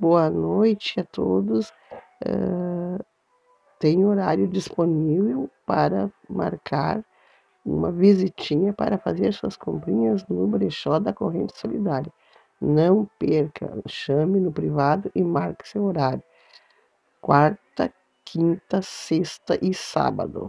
Boa noite a todos. Eh, uh, tem horário disponível para marcar uma visitinha para fazer suas comprinhas no brechó da Corrente Solidária. Não perca, chame no privado e marque seu horário. Quarta, quinta, sexta e sábado.